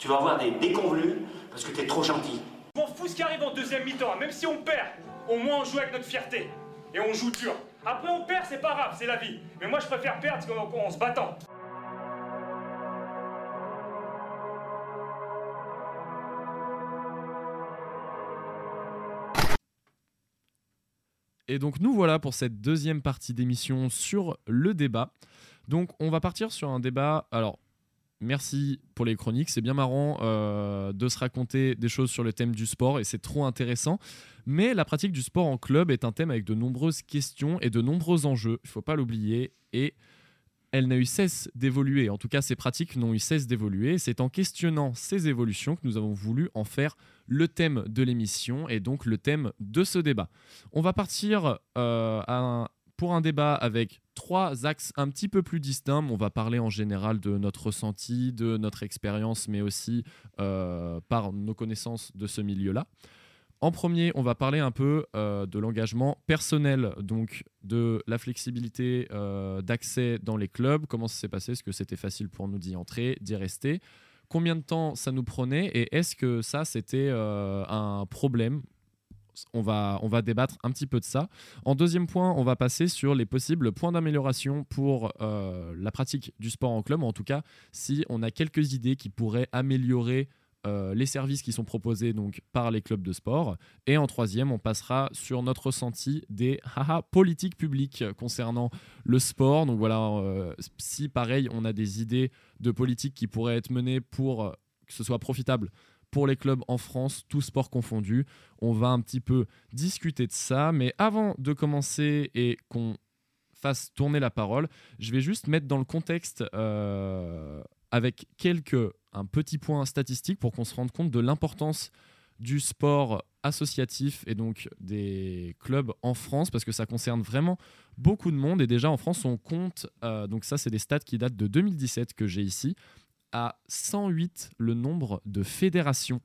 Tu vas avoir des déconvenus parce que t'es trop gentil. Je m'en fous ce qui arrive en deuxième mi-temps, même si on perd, au moins on joue avec notre fierté. Et on joue dur. Après on perd, c'est pas grave, c'est la vie. Mais moi je préfère perdre qu'en en se battant. Et donc nous voilà pour cette deuxième partie d'émission sur le débat. Donc on va partir sur un débat. Alors merci pour les chroniques, c'est bien marrant euh, de se raconter des choses sur le thème du sport et c'est trop intéressant. Mais la pratique du sport en club est un thème avec de nombreuses questions et de nombreux enjeux. Il faut pas l'oublier et elle n'a eu cesse d'évoluer. En tout cas, ces pratiques n'ont eu cesse d'évoluer. C'est en questionnant ces évolutions que nous avons voulu en faire le thème de l'émission et donc le thème de ce débat. On va partir euh, pour un débat avec trois axes un petit peu plus distincts. On va parler en général de notre ressenti, de notre expérience, mais aussi euh, par nos connaissances de ce milieu-là. En premier, on va parler un peu euh, de l'engagement personnel, donc de la flexibilité euh, d'accès dans les clubs, comment ça s'est passé, est-ce que c'était facile pour nous d'y entrer, d'y rester, combien de temps ça nous prenait? Et est-ce que ça c'était un problème on va, on va débattre un petit peu de ça. En deuxième point, on va passer sur les possibles points d'amélioration pour la pratique du sport en club, en tout cas si on a quelques idées qui pourraient améliorer euh, les services qui sont proposés donc par les clubs de sport. Et en troisième, on passera sur notre ressenti des haha, politiques publiques concernant le sport. Donc voilà, euh, si pareil, on a des idées de politiques qui pourraient être menées pour euh, que ce soit profitable pour les clubs en France, tous sports confondus. On va un petit peu discuter de ça. Mais avant de commencer et qu'on fasse tourner la parole, je vais juste mettre dans le contexte avec quelques un petit point statistique pour qu'on se rende compte de l'importance du sport associatif et donc des clubs en France parce que ça concerne vraiment beaucoup de monde et déjà en France on compte euh, donc ça c'est des stats qui datent de 2017 que j'ai ici à 108 le nombre de fédérations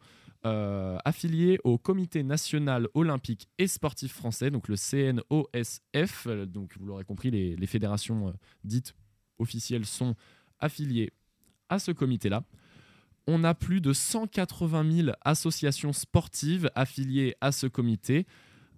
euh, affiliées au Comité national olympique et sportif français donc le CNOSF donc vous l'aurez compris les, fédérations euh, dites officielles sont affiliées à ce comité-là. On a plus de 180 000 associations sportives affiliées à ce comité,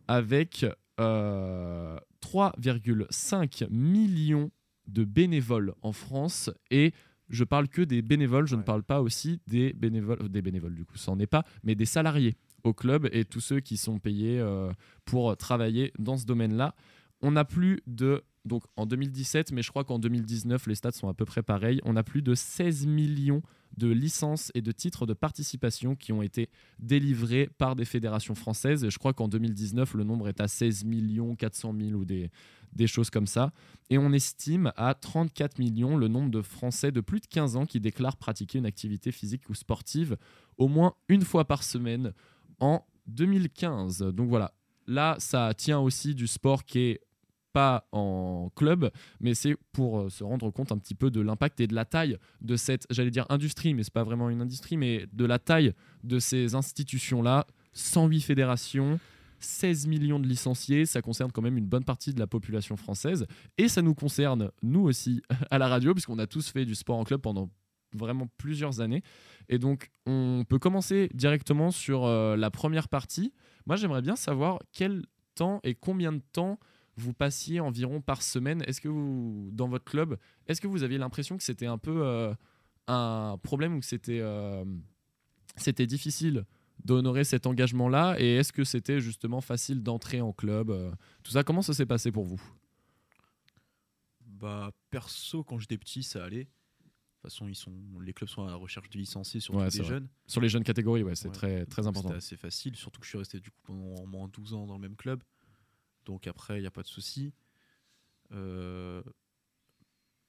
avec 3,5 euh, millions de bénévoles en France et je parle que des bénévoles, je ne parle pas aussi des bénévoles, des bénévoles du coup, ça n'en est pas, mais des salariés au club et tous ceux qui sont payés euh, pour travailler dans ce domaine-là. On a plus de donc en 2017, mais je crois qu'en 2019, les stats sont à peu près pareils. On a plus de 16 millions de licences et de titres de participation qui ont été délivrés par des fédérations françaises. Et je crois qu'en 2019, le nombre est à 16 millions 400 000 ou des, des choses comme ça. Et on estime à 34 millions le nombre de Français de plus de 15 ans qui déclarent pratiquer une activité physique ou sportive au moins une fois par semaine en 2015. Donc voilà, là, ça tient aussi du sport qui est pas en club, mais c'est pour euh, se rendre compte un petit peu de l'impact et de la taille de cette, j'allais dire industrie, mais c'est pas vraiment une industrie, mais de la taille de ces institutions-là. 108 fédérations, 16 millions de licenciés, ça concerne quand même une bonne partie de la population française, et ça nous concerne, nous aussi, à la radio, puisqu'on a tous fait du sport en club pendant vraiment plusieurs années. Et donc, on peut commencer directement sur euh, la première partie. Moi, j'aimerais bien savoir quel temps et combien de temps vous passiez environ par semaine. Est-ce que dans votre club, est-ce que vous aviez l'impression que c'était un peu euh, un problème ou que c'était euh, c'était difficile d'honorer cet engagement-là Et est-ce que c'était justement facile d'entrer en club euh, Tout ça, comment ça s'est passé pour vous? Bah perso, quand j'étais petit, ça allait. De toute façon, ils sont, les clubs sont à la recherche de licenciés, surtout des jeunes. Sur les jeunes catégories, ouais, c'est très, très important. C'était assez facile, surtout que je suis resté du coup pendant au moins 12 ans dans le même club. Donc après, il n'y a pas de souci. Euh,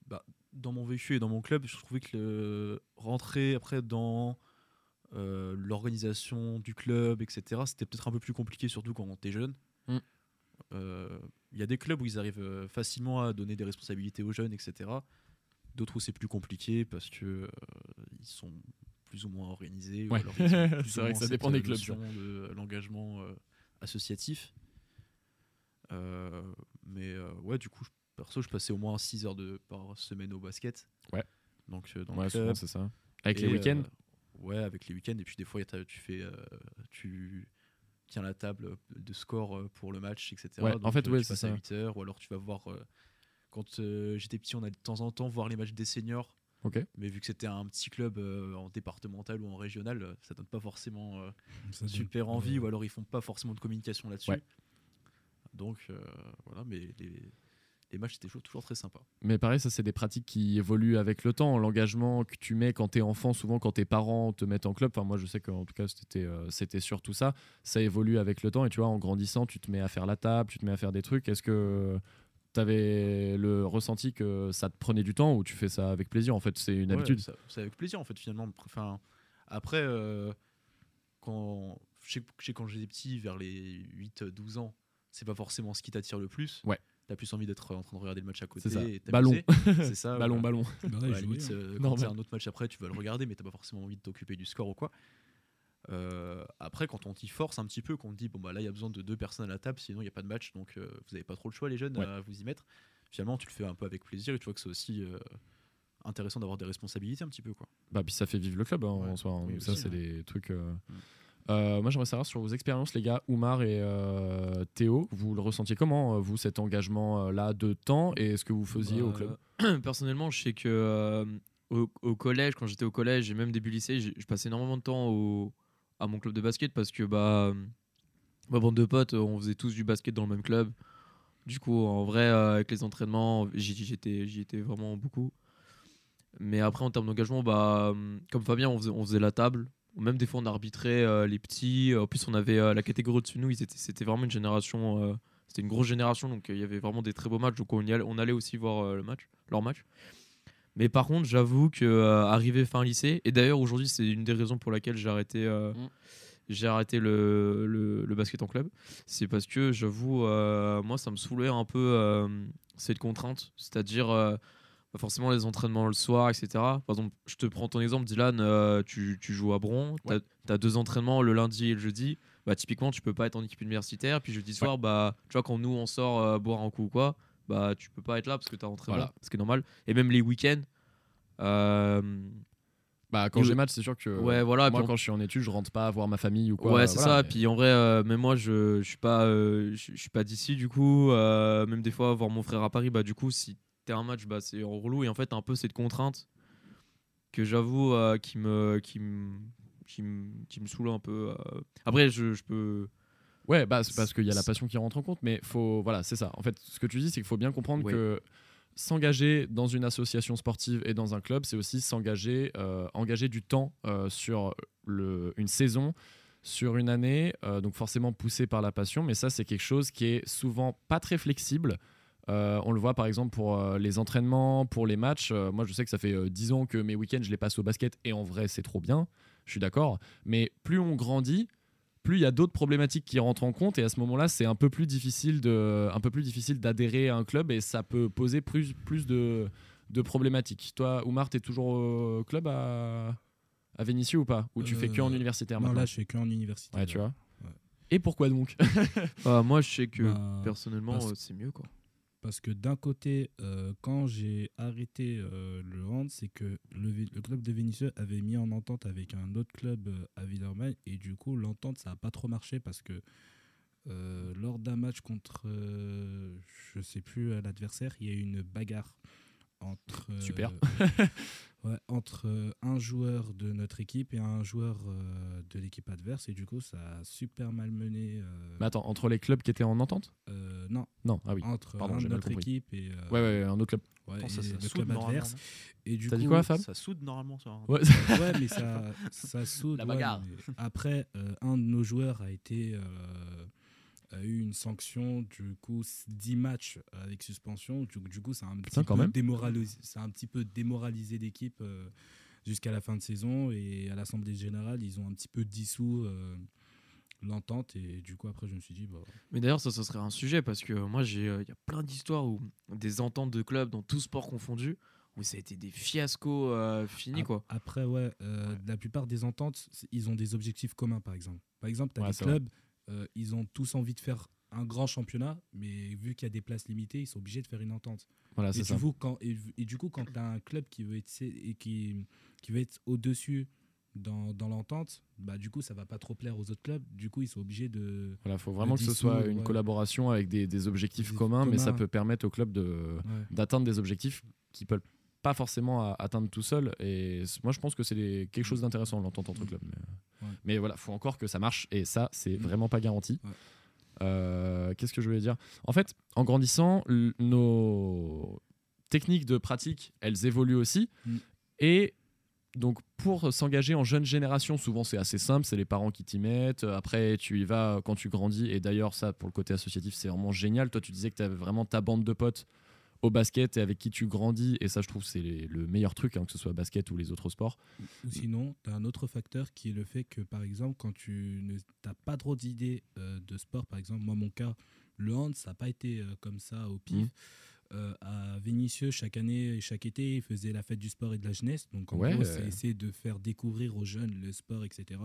bah, dans mon véhicule et dans mon club, je trouvais que rentrer après dans euh, l'organisation du club, etc., c'était peut-être un peu plus compliqué, surtout quand est jeune. Mm. Euh, il y a des clubs où ils arrivent facilement à donner des responsabilités aux jeunes, etc. D'autres où c'est plus compliqué parce que ils sont plus ou moins organisés. c'est vrai que ça dépend des clubs. De l'engagement associatif. Euh, mais euh, ouais, du coup, perso, je passais au moins 6 heures de, par semaine au basket. Ouais. Donc, euh, dans Ouais, c'est ça. Avec Et, les week-ends euh, Ouais, avec les week-ends. Et puis des fois, tu fais, euh, tu tiens la table de score euh, pour le match, etc. Ouais, en fait, euh, ouais, tu c'est passes à ça. 8 heures, ou alors tu vas voir. quand j'étais petit, on allait de temps en temps voir les matchs des seniors. Mais vu que c'était un petit club euh, en départemental ou en régional, ça donne pas forcément euh, super envie, ouais. ou alors ils font pas forcément de communication là-dessus. Ouais. Donc euh, voilà, mais les, les matchs étaient toujours, très sympas. Mais pareil, ça, c'est des pratiques qui évoluent avec le temps. L'engagement que tu mets quand t'es enfant, souvent quand tes parents te mettent en club, enfin, moi, je sais qu'en tout cas, c'était euh, c'était surtout ça. Ça évolue avec le temps. Et tu vois, en grandissant, tu te mets à faire la table, tu te mets à faire des trucs. Est-ce que tu avais le ressenti que ça te prenait du temps ou tu fais ça avec plaisir? En fait, c'est une Ouais, habitude. C'est avec plaisir en fait finalement. Enfin, après, euh, quand, je sais quand j'étais petit, vers les 8-12 ans, c'est pas forcément ce qui t'attire le plus. Ouais. T'as plus envie d'être en train de regarder le match à côté. C'est ça. et Ballon. c'est ça. ballon, ballon. Bah ouais, limite, hein. euh, quand un autre match après, tu vas le regarder, mais t'as pas forcément envie de t'occuper du score ou quoi. Euh, après, quand on t'y force un petit peu, qu'on te dit bon bah là il y a besoin de deux personnes à la table, sinon il n'y a pas de match, donc euh, vous avez pas trop le choix les jeunes Ouais. à vous y mettre. Finalement, tu le fais un peu avec plaisir et tu vois que c'est aussi euh, intéressant d'avoir des responsabilités un petit peu quoi. Bah, puis ça fait vivre le club hein, Ouais. en soi. hein. Oui, Donc ça, c'est ouais. des trucs. euh, Mm. Euh, moi, j'aimerais savoir sur vos expériences, les gars, Oumar et euh, Théo. Vous le ressentiez comment, euh, vous, cet engagement-là de temps et ce que vous faisiez au Bah, club? Personnellement, je sais que au, au collège, quand j'étais au collège et même début lycée, je passais énormément de temps au, à mon club de basket parce que bah, ma bande de potes, on faisait tous du basket dans le même club. Du coup, en vrai, avec les entraînements, j'y étais, vraiment beaucoup. Mais après, en termes d'engagement, bah, comme Fabien, on faisait, on faisait la table. Même des fois, on arbitrait euh, les petits. En plus, on avait euh, la catégorie au-dessus de nous. ils étaient- C'était vraiment une génération. euh, c'était une grosse génération, donc euh, il y avait vraiment des très beaux matchs. Donc on, y allait, on allait aussi voir euh, le match, leur match. Mais par contre, j'avoue que euh, arrivé fin lycée, et d'ailleurs aujourd'hui c'est une des raisons pour laquelle j'ai arrêté, euh, Mm. j'ai arrêté le, le, le basket en club, c'est parce que j'avoue, euh, moi ça me saoulait un peu euh, cette contrainte, c'est-à-dire forcément les entraînements le soir, etc. Par exemple, je te prends ton exemple, Dylan, euh, tu, tu joues à Bron, tu as, deux entraînements le lundi et le jeudi. Bah, typiquement, tu peux pas être en équipe universitaire. Puis jeudi soir, bah, tu vois, quand nous on sort euh, boire un coup ou quoi, bah, tu peux pas être là parce que tu as entraînement, Voilà. ce qui est normal. Et même les week-ends. euh, Bah, quand j'ai match, c'est sûr que ouais, voilà. moi, puis on- quand je suis en études, je rentre pas voir ma famille ou quoi. ouais, c'est voilà, ça. mais- Puis en vrai, euh, même moi, je, je suis pas, euh, je, je suis pas d'ici du coup. euh, même des fois, voir mon frère à Paris, bah du coup, si un match, bah c'est en relou. Et en fait, un peu cette contrainte que j'avoue euh, qui me, qui me, qui me, qui me saoule un peu. euh. Après, je, je peux. Ouais, bah, c'est parce qu'il y a la passion qui rentre en compte, mais faut, voilà, c'est ça. En fait, ce que tu dis, c'est qu'il faut bien comprendre Ouais. que s'engager dans une association sportive et dans un club, c'est aussi s'engager, euh, engager du temps euh, sur le, une saison, sur une année, euh, donc forcément poussé par la passion, mais ça, c'est quelque chose qui est souvent pas très flexible. Euh, on le voit par exemple pour euh, les entraînements, pour les matchs. Euh, moi, je sais que ça fait euh, 10 ans que mes week-ends, je les passe au basket et en vrai, c'est trop bien. Je suis d'accord. Mais plus on grandit, plus il y a d'autres problématiques qui rentrent en compte et à ce moment-là, c'est un peu plus difficile de, un peu plus difficile d'adhérer à un club et ça peut poser plus, plus de, de problématiques. Toi, Oumar, t'es toujours au club à, à Vénissieux ou pas? Ou tu fais que en universitaire Non, maintenant? là, je fais que en université. Ouais, tu vois. Ouais. Et pourquoi donc? Bah, moi, je sais que Bah, personnellement, c'est mieux quoi. Parce que d'un côté, euh, quand j'ai arrêté euh, le hand, c'est que le, club de Vénissieux avait mis en entente avec un autre club euh, à Villeurbanne et du coup l'entente ça n'a pas trop marché parce que lors d'un match contre, je sais plus l'adversaire, il y a eu une bagarre entre Super. ouais, entre euh, un joueur de notre équipe et un joueur euh, de l'équipe adverse et du coup ça a super mal mené. euh, Mais attends, entre les clubs qui étaient en entente? Euh, non, Non, ah oui. entre Pardon, un de notre équipe et euh, Ouais, ouais, un autre club. Ouais, ça, et ça le club adverse. Et du T'as dit coup, quoi, Fab? Ça soude normalement. Ça. Ouais. Ouais, mais ça, ça soude. La bagarre. mais après, euh, un de nos joueurs a été euh, a eu une sanction, du coup, 10 matchs avec suspension. Du, du coup, ça a un petit peu démoralisé, ça a un petit peu démoralisé l'équipe euh, jusqu'à la fin de saison. Et à l'Assemblée générale, ils ont un petit peu dissous euh, l'entente. Et du coup, après, je me suis dit, bah, Mais d'ailleurs, ça, ça serait un sujet parce que moi, euh, il y a plein d'histoires où des ententes de clubs dans tout sport confondu où ça a été des fiascos euh, finis quoi. Après, ouais, euh, la plupart des ententes, ils ont des objectifs communs, par exemple. Par exemple, tu as Ouais, des vrai. Clubs, euh, ils ont tous envie de faire un grand championnat, mais vu qu'il y a des places limitées, ils sont obligés de faire une entente. Voilà, Et du, ça. coup, quand, et, et du coup, quand tu as un club qui veut être, et qui, qui veut être au-dessus dans, dans l'entente, bah, du coup, ça va pas trop plaire aux autres clubs. Du coup, ils sont obligés de. Voilà, faut vraiment que ce soit une ouais. collaboration avec des, des objectifs Des communs, mais ça peut permettre au club de Ouais. d'atteindre des objectifs qu'ils peuvent pas forcément à- atteindre tout seul. Et moi, je pense que c'est quelque chose d'intéressant l'entente entre Mm. clubs. Mais, euh, Ouais. mais voilà, faut encore que ça marche. Et ça, c'est Mm. vraiment pas garanti. Ouais. Euh, Qu'est-ce que je voulais dire? En fait, en grandissant, nos techniques de pratique, elles évoluent aussi. Mm. Et donc, pour s'engager en jeune génération, souvent c'est assez simple, c'est les parents qui t'y mettent. Après, tu y vas quand tu grandis. Et d'ailleurs, ça, pour le côté associatif, c'est vraiment génial. Toi, tu disais que tu avais vraiment ta bande de potes au basket et avec qui tu grandis. Et ça, je trouve, c'est le meilleur truc, hein, que ce soit basket ou les autres sports. Ou sinon, tu as un autre facteur qui est le fait que, par exemple, quand tu n'as pas trop d'idées euh, de sport, par exemple, moi, mon cas, le hand, ça n'a pas été euh, comme ça au pif. Mhm. Euh, à Vénissieux, chaque année et chaque été, ils faisaient la fête du sport et de la jeunesse. Donc, en Ouais, gros, c'est essayer de faire découvrir aux jeunes le sport, etc.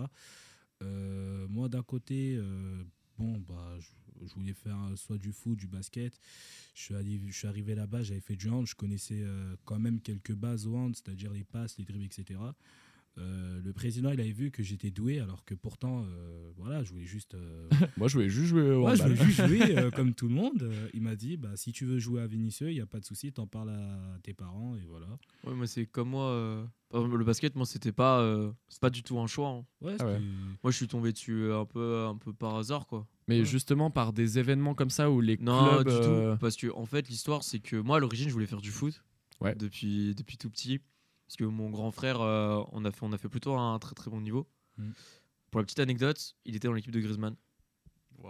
Moi, d'un côté, bon, bah, je, je voulais faire euh, soit du foot, du basket. Je suis, arrivé là-bas, j'avais fait du hand, je connaissais euh, quand même quelques bases au hand, c'est-à-dire les passes, les dribbles, etc. Euh, le président, il avait vu que j'étais doué, alors que pourtant, euh, voilà, je voulais juste, euh, Moi, je voulais juste jouer au ouais, je voulais juste jouer euh, comme tout le monde. Euh, il m'a dit, bah, si tu veux jouer à Vénissieux, il n'y a pas de souci, t'en parles à tes parents et voilà. Ouais, moi, c'est comme moi. euh, le basket, moi, c'était pas, euh, c'est pas du tout un choix. hein. Ouais, Ah ouais. Moi, je suis tombé dessus un peu, un peu par hasard, quoi. Mais Ouais. justement, par des événements comme ça où les Non, clubs. du euh, tout. Parce que, en fait, l'histoire, c'est que moi, à l'origine, je voulais faire du foot. Ouais. Depuis, depuis tout petit. Parce que mon grand frère, euh, on, a fait, on a fait plutôt un très très bon niveau. Mm. Pour la petite anecdote, il était dans l'équipe de Griezmann.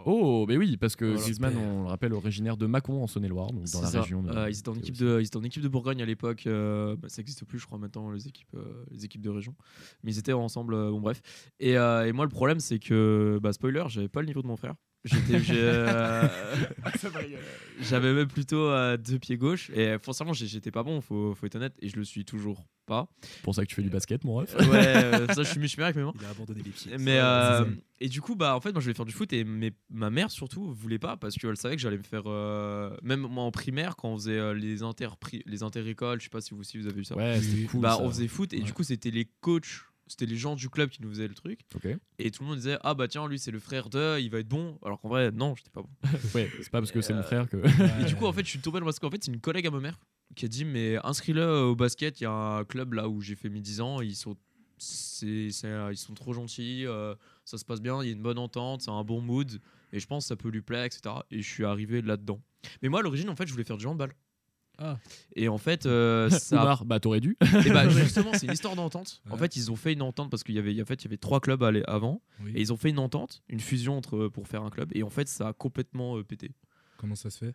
Oh, mais oui, parce que Voilà. Griezmann, on le rappelle, originaire de Mâcon en Saône-et-Loire, donc dans la ça. région. De, Euh, ils, étaient en équipe de, ils étaient en équipe de Bourgogne à l'époque. euh, bah, ça n'existe plus, je crois, maintenant, les équipes, euh, les équipes de région. Mais ils étaient ensemble, euh, bon, bref. Et, euh, et moi, le problème, c'est que, bah, spoiler, j'avais pas le niveau de mon frère. Euh, j'avais même plutôt euh, deux pieds gauche. Et forcément, j'ai- j'étais pas bon, faut, faut être honnête. Et je le suis toujours pas. pour ça que tu fais du basket, mon ref. Ouais, euh, ça, je suis, bien avec mes mains. Il a abandonné les pieds. Mais euh, et du coup bah en fait moi je voulais faire du foot et mais ma mère surtout voulait pas parce qu'elle savait que j'allais me faire euh, même moi en primaire quand on faisait euh, les inter les inter écoles je sais pas si vous si vous avez vu ça Ouais, c'était cool. bah ça. on faisait foot et Ouais. du coup c'était les coachs c'était les gens du club qui nous faisaient le truc. Et tout le monde disait ah bah tiens lui c'est le frère de il va être bon. Alors qu'en vrai non j'étais pas bon. Ouais, c'est pas parce que c'est mon Euh, frère que. et du coup en fait je suis tombé dans parce qu'en fait c'est une collègue à ma mère qui a dit mais inscris-le au basket il y a un club là où j'ai fait mes 10 ans. Ils sont c'est, c'est- ils sont trop gentils euh, ça se passe bien il y a une bonne entente c'est un bon mood. Et je pense que ça peut lui plaire etc et je suis arrivé là dedans mais moi à l'origine en fait je voulais faire du handball Ah. et en fait euh, ça Oumar, bah t'aurais dû. et bah justement c'est une histoire d'entente en Ouais. fait ils ont fait une entente parce qu'il y avait en fait il y avait trois clubs avant Oui. et ils ont fait une entente une fusion entre pour faire un club et en fait ça a complètement euh, pété Comment ça se fait?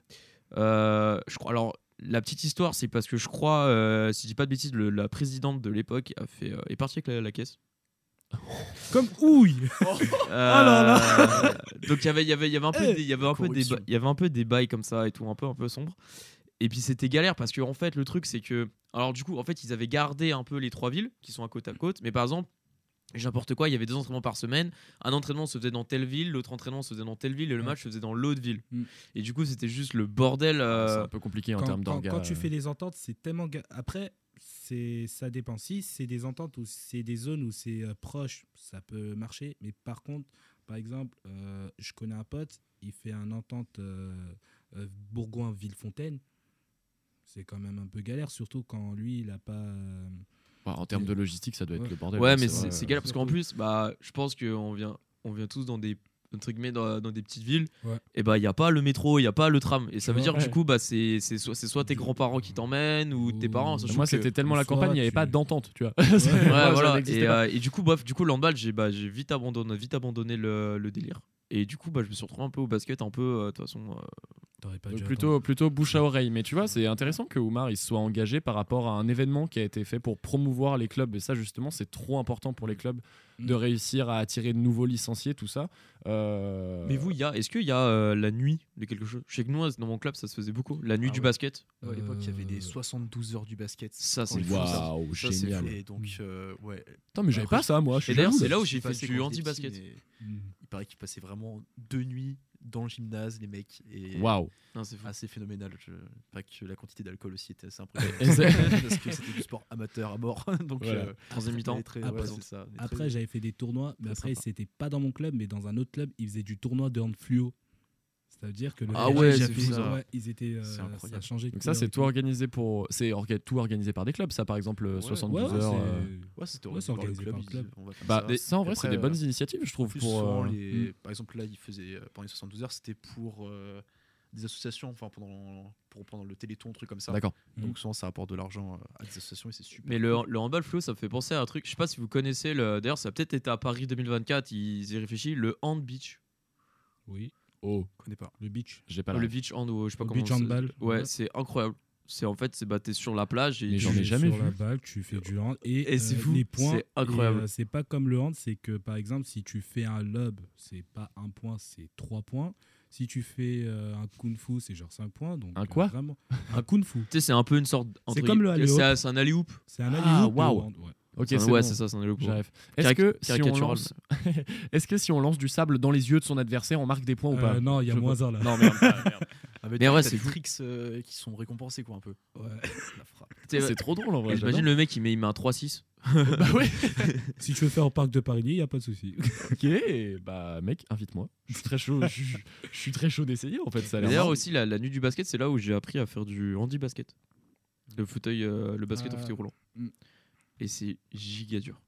Euh, je crois. Alors, la petite histoire, c'est parce que je crois, euh, si je dis pas de bêtises, le- la présidente de l'époque a fait, est partie avec la, la caisse. Comme ouille Euh, donc il y avait, il y avait, il y avait un peu, Eh, des, il y avait un peu des, il y avait un peu des bails comme ça et tout, un peu, un peu sombre. Et puis c'était galère parce que en fait, le truc, c'est que, alors du coup, en fait, ils avaient gardé un peu les trois villes qui sont à côte à côte, mais par exemple. N'importe quoi, il y avait deux entraînements par semaine. Un entraînement se faisait dans telle ville, l'autre entraînement se faisait dans telle ville, et le Ouais. match se faisait dans l'autre ville. Mm. Et du coup, c'était juste le bordel. euh, C'est un peu compliqué en quand, termes quand- d'orgas. quand tu fais des ententes, c'est tellement. ga- Après, c'est ça dépend. Si c'est des ententes ou c'est des zones où c'est euh, proche, ça peut marcher. Mais par contre, par exemple, euh, je connais un pote, il fait un entente euh, euh, Bourgoin-Villefontaine. C'est quand même un peu galère, surtout quand lui, il a pas. euh, Ouais, en termes de logistique, ça doit être Ouais. le bordel. Ouais, hein, mais c'est c'est galère parce qu'en plus, bah, je pense qu'on vient, on vient tous dans des entre guillemets dans, dans des petites villes Ouais. et bah il y a pas le métro il y a pas le tram et ça veut dire ouais. du coup bah c'est c'est soit c'est soit tes grands-parents qui t'emmènent ou tes parents Moi, c'était tellement la campagne, il n'y avait tu- pas d'entente, tu vois. Voilà et, euh, et du coup bref du coup l'handball j'ai bah j'ai vite abandonné vite abandonné le, le délire et du coup bah je me suis retrouvé un peu au basket un peu euh, de toute façon euh, pas dû plutôt, plutôt bouche à oreille. Mais tu vois, c'est intéressant que Oumar il se soit engagé par rapport à un événement qui a été fait pour promouvoir les clubs. Et ça, justement, c'est trop important pour les clubs de Mm. réussir à attirer de nouveaux licenciés, tout ça. Euh, mais vous il y a est-ce qu'il y a euh, la nuit de quelque chose? Je sais que nous dans mon club ça se faisait beaucoup la nuit Ah du ouais. basket Ouais, à l'époque, il y avait des 72 heures du basket. Ça, c'est ça. Waouh, Ça, génial. fou. Et donc, euh, ouais. Attends, mais j'avais pas ça, moi. Je suis Et d'ailleurs, c'est là où j'ai fait du anti-basket. Il paraît qu'il passait vraiment deux nuits dans le gymnase, les mecs. Et Waouh. C'est assez phénoménal. Je... Pas que la quantité d'alcool aussi était assez impressionnante. Parce que c'était du sport amateur à mort. Donc, Voilà. euh, mi-temps. Après- ouais, Après, j'avais fait des tournois, mais après, c'était pas dans mon club, mais dans un autre club, ils faisaient du tournoi de hand fluo. C'est-à-dire que le Ah ouais, ils ça. ouais, ils étaient, euh, C'est ça a changé. Donc ça, c'est tout organisé pour, c'est orga- tout organisé par des clubs. Ça, par exemple, Ouais, 72 Ouais, ouais, heures. c'est- euh, Ouais, c'est organisé par le club. ils- on Bah, ça. ça, en vrai, c'est des bonnes euh, initiatives, je trouve. Pour, euh, les... Par exemple, là, il faisait euh, pendant les 72 heures, c'était pour euh, des associations, enfin pendant, pour, pendant le téléthon, un truc comme ça. D'accord. Donc souvent, ça apporte de l'argent euh, à des associations et c'est super. Mais le, le handball flow, ça me fait penser à un truc. Je sais pas si vous connaissez. Le... D'ailleurs, ça a peut-être été à Paris 2024. Ils y réfléchissent. Le hand beach. Oui, Oh, Je connais pas. le beach. j'ai pas le beach hand, ou je sais pas Le comment. beach c'est- handball. Ouais, Ouais. c'est incroyable. C'est en fait, c'est bah, t'es sur la plage et j'en ai jamais sur vu. la balle, tu fais du hand et, Et c'est euh, fou, les points. c'est incroyable. euh, c'est pas comme le hand, c'est que par exemple, si tu fais un lob, c'est pas un point, c'est trois points. Si tu fais euh, un kung fu, c'est genre 5 points. Donc, Un euh, quoi? vraiment. Un kung fu. Tu sais, c'est un peu une sorte. entre comme le alley-oop. C'est un- c'est un alley-hoop. C'est un Ah, alley-oop, le waouh. hand, ouais. Ok, un- ouais, bon. c'est ça, c'est un. J'arrive. Est-ce que, si on lance... Est-ce que si on lance du sable dans les yeux de son adversaire, on marque des points ou pas Euh, non, il y a Je moins un là. Non, merde. ah, merde. Ah, Mais t'as c'est des tricks euh, qui sont récompensés, quoi, un peu. Ouais. C'est trop drôle en vrai. J'imagine le mec, il met, il met un 3-6. j'adore. Bah ouais. si tu veux faire au parc de Paris, il n'y a pas de souci. Ok, bah mec, invite-moi. Je suis très chaud. je, suis- je suis très chaud d'essayer en fait. Ça a Et l'air D'ailleurs, aussi, la, la nuit du basket, c'est là où j'ai appris à faire du handi basket. Le fauteuil, euh, le basket au Ah. fauteuil roulant. Mm. Et c'est giga dur.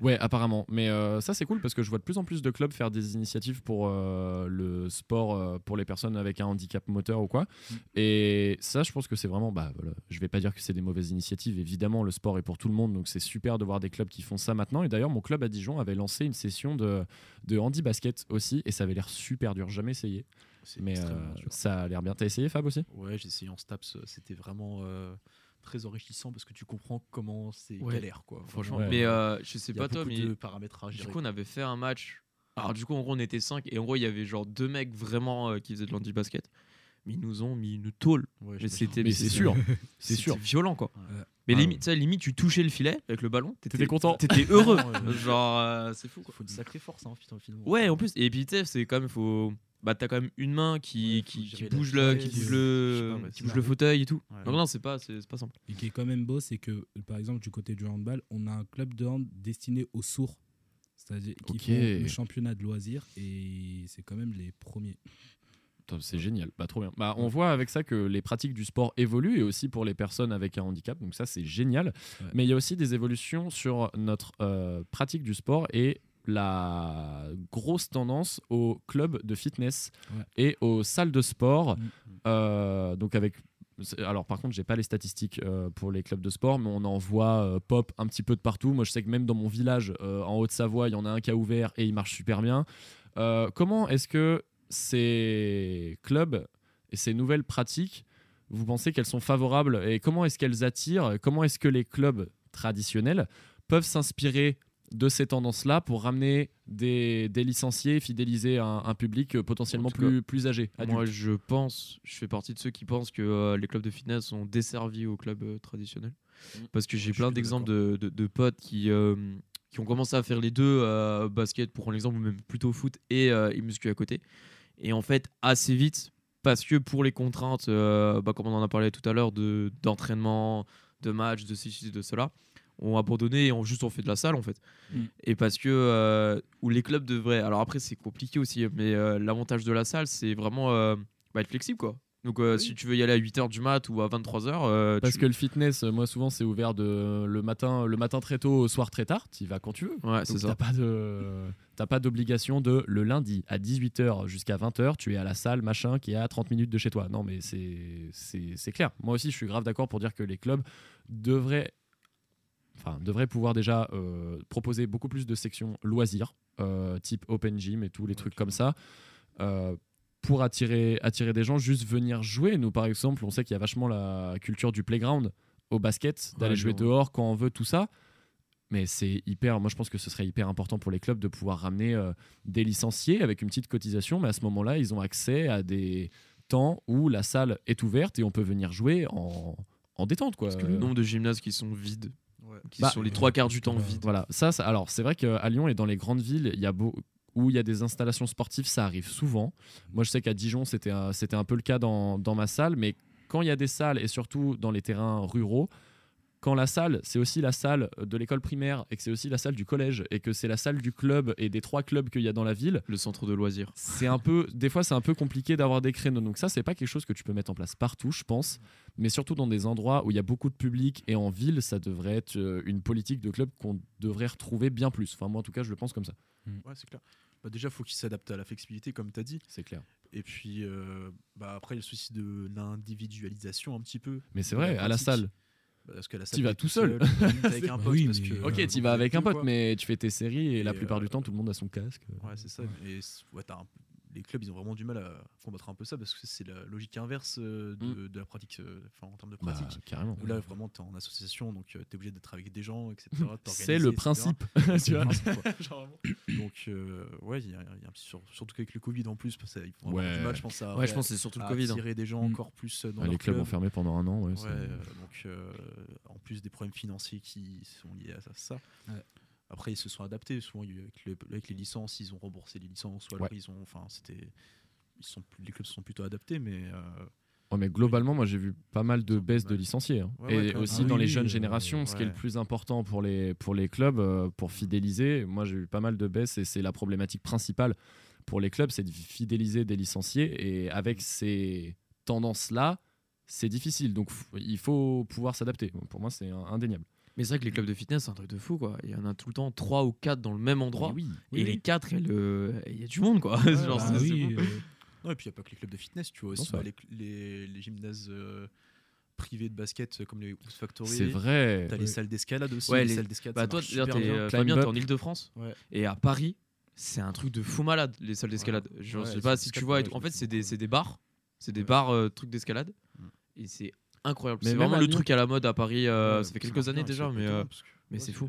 Ouais, apparemment. Mais euh, ça, c'est cool parce que je vois de plus en plus de clubs faire des initiatives pour euh, le sport euh, pour les personnes avec un handicap moteur ou quoi. Mm. Et ça, je pense que c'est vraiment. Bah, voilà, je vais pas dire que c'est des mauvaises initiatives. Évidemment, le sport est pour tout le monde, donc c'est super de voir des clubs qui font ça maintenant. Et d'ailleurs, mon club à Dijon avait lancé une session de, de handi basket aussi, et ça avait l'air super dur. Jamais essayé, mais ça a l'air bien. T'as essayé, Fab aussi? Ouais, j'ai essayé en STAPS. C'était vraiment très enrichissant parce que tu comprends comment c'est Ouais. galère, quoi. Franchement. Ouais. Mais euh, je sais pas a toi, mais de paramètres à du coup, on avait fait un match. Alors, du coup, en gros, on était 5 et en gros, il y avait genre deux mecs vraiment euh, qui faisaient de l'handi basket. Mais ils nous ont mis une tôle. Ouais, Mais c'était Mais c'est sûr, c'est sûr. Violent quoi. Ouais. Mais Ah limite, tu sais, limite, tu touchais le filet avec le ballon. T'étais content. T'étais heureux. Genre, euh, c'est fou Il quoi. faut une sacrée force, hein, finalement. Ouais, en plus, et puis tu sais, c'est quand même, faut. Bah, t'as quand même une main qui, Ouais, qui, qui bouge le, qui bouge je le, sais pas, ouais, qui bouge le fauteuil et tout. Ouais. Donc non, c'est pas, c'est c'est pas simple. Et qui est quand même beau, c'est que, par exemple, du côté du handball, on a un club de hand destiné aux sourds. C'est-à-dire qu'ils Ok. font le championnat de loisirs et c'est quand même les premiers. C'est génial, bah, trop bien. Bah, on voit avec ça que les pratiques du sport évoluent et aussi pour les personnes avec un handicap, donc ça c'est génial. Ouais. Mais il y a aussi des évolutions sur notre euh, pratique du sport et la grosse tendance aux clubs de fitness Ouais. et aux salles de sport. Mm. Euh, donc avec alors par contre j'ai pas les statistiques euh, pour les clubs de sport mais on en voit euh, pop un petit peu de partout moi je sais que même dans mon village en Haute-Savoie il y en a un qui a ouvert et il marche super bien comment est-ce que ces clubs et ces nouvelles pratiques vous pensez qu'elles sont favorables et comment est-ce qu'elles attirent comment est-ce que les clubs traditionnels peuvent s'inspirer de ces tendances-là pour ramener des, des licenciés et fidéliser un, un public potentiellement plus, plus âgé adulte. Moi, je pense, je fais partie de ceux qui pensent que euh, les clubs de fitness sont desservis aux clubs euh, traditionnels. Mm. Parce que j'ai plein d'exemples de, de- de potes qui, euh, qui ont commencé à faire les deux, basket pour l'exemple, ou même plutôt foot et, et muscu à côté. Et en fait, assez vite, parce que pour les contraintes, bah, comme on en a parlé tout à l'heure, de- d'entraînement, de, match, de ceci, de cela, ont abandonné et ont juste ont fait de la salle en fait. Mm. Et parce que euh, où les clubs devraient. Alors après, c'est compliqué aussi, mais euh, l'avantage de la salle, c'est vraiment euh, bah, être flexible quoi. Donc si tu veux y aller à 8h du mat ou à 23h, Parce que le fitness, moi souvent c'est ouvert de le matin, le matin très tôt, au soir très tard. Tu y vas quand tu veux. Ouais, c'est ça. t'as pas de t'as pas d'obligation de le lundi à 18h jusqu'à 20h, tu es à la salle machin qui est à 30 minutes de chez toi. Non mais c'est c'est c'est clair. Moi aussi je suis grave d'accord pour dire que les clubs devraient enfin devraient pouvoir déjà euh, proposer beaucoup plus de sections loisirs euh, type open gym et tous les trucs comme ça. euh, pour attirer, attirer des gens, juste venir jouer. Nous, par exemple, on sait qu'il y a vachement la culture du playground au basket, d'aller Ouais, jouer dehors quand on veut, tout ça. Mais c'est hyper, moi je pense que ce serait hyper important pour les clubs de pouvoir ramener des licenciés avec une petite cotisation, mais à ce moment-là, ils ont accès à des temps où la salle est ouverte et on peut venir jouer en, en détente. Quoi. Parce que le nombre de gymnases qui sont vides, Ouais. qui Bah, sont les trois quarts du temps vides. Voilà, ça, ça- alors c'est vrai qu'à Lyon et dans les grandes villes, il y a beau- où il y a des installations sportives, ça arrive souvent. Moi, je sais qu'à Dijon, c'était un, c'était un peu le cas dans, dans ma salle, mais quand il y a des salles, et surtout dans les terrains ruraux, quand la salle, c'est aussi la salle de l'école primaire et que c'est aussi la salle du collège et que c'est la salle du club et des trois clubs qu'il y a dans la ville, Le centre de loisirs. c'est un peu, des fois, c'est un peu compliqué d'avoir des créneaux. Donc ça, c'est pas quelque chose que tu peux mettre en place partout, je pense, mais surtout dans des endroits où il y a beaucoup de public et en ville, ça devrait être euh, une politique de club qu'on devrait retrouver bien plus. Enfin, moi, en tout cas, je le pense comme ça. Ouais, c'est clair. Bah, déjà, faut qu'il s'adapte à la flexibilité, comme tu as dit. C'est clair. Et puis, euh, bah, après, il y a le souci de l'individualisation un petit peu. Mais c'est vrai, à la salle. Parce que la salle, vas tout seul. t'es avec un pote. oui, parce mais- que, Ok, euh, tu vas avec un pote, quoi. mais tu fais tes séries et, la plupart du euh, temps, tout le monde a son casque. Ouais, c'est ça. Et ouais, t'as un- les clubs, ils ont vraiment du mal à combattre un peu ça parce que c'est la logique inverse euh, de, de la pratique, euh, enfin, en termes de Mm. Bah, pratique. carrément. Où là, vraiment, t'es en association, donc tu es obligé d'être avec des gens, etc. C'est le etc. principe. Tu vois. Donc, euh, ouais, il y a, il y a un petit sur- surtout qu'avec le Covid en plus, parce qu'ils vont avoir Ouais. du mal, je pense, à, Ouais, je pense que c'est surtout à le Covid. hein. attirer des gens Mm. encore plus euh, dans Ouais, leur les clubs club. ont fermé pendant un an. Ouais, euh, donc euh, en plus des problèmes financiers qui sont liés à ça. ça. Après, ils se sont adaptés. Souvent, avec, le- avec les licences, ils ont remboursé les licences. Ou alors, ils ont, enfin, c'était, ils sont, plus- les clubs se sont plutôt adaptés, mais euh, Ouais, mais globalement, moi j'ai vu pas mal de baisses de licenciés. hein. Ouais, et aussi Ah dans oui, les jeunes euh, générations, ce qui est le plus important pour les, pour les clubs, euh, pour fidéliser, moi j'ai vu pas mal de baisses et c'est la problématique principale pour les clubs, c'est de fidéliser des licenciés. Et avec ces tendances-là, c'est difficile. Donc il faut pouvoir s'adapter. Pour moi, c'est indéniable. Mais c'est vrai que les clubs de fitness, c'est un truc de fou, quoi. Il y en a tout le temps trois ou quatre dans le même endroit. Oui. et les quatre, il y a le- il y a du monde, quoi. Genre, Bah oui, euh, non. Et puis, il n'y a pas que les clubs de fitness. Tu vois aussi bah, les, les, les gymnases euh, privés de basket euh, comme les Hoop Factory. C'est vrai. T'as les salles d'escalade aussi. Ouais, les, les- salles d'escalade. Bah, toi, t'es euh, en Ile-de-France. Ouais. Et à Paris, c'est un truc de fou malade, les salles d'escalade. Ouais, je sais pas si tu d'escalade, vois. En fait, c'est des, bars. C'est des bars, euh, trucs d'escalade. Mm. Et c'est incroyable. Mais C'est vraiment le truc à la mode à Paris. euh, Ouais, ça fait quelques années déjà, mais, euh, mais c'est fou.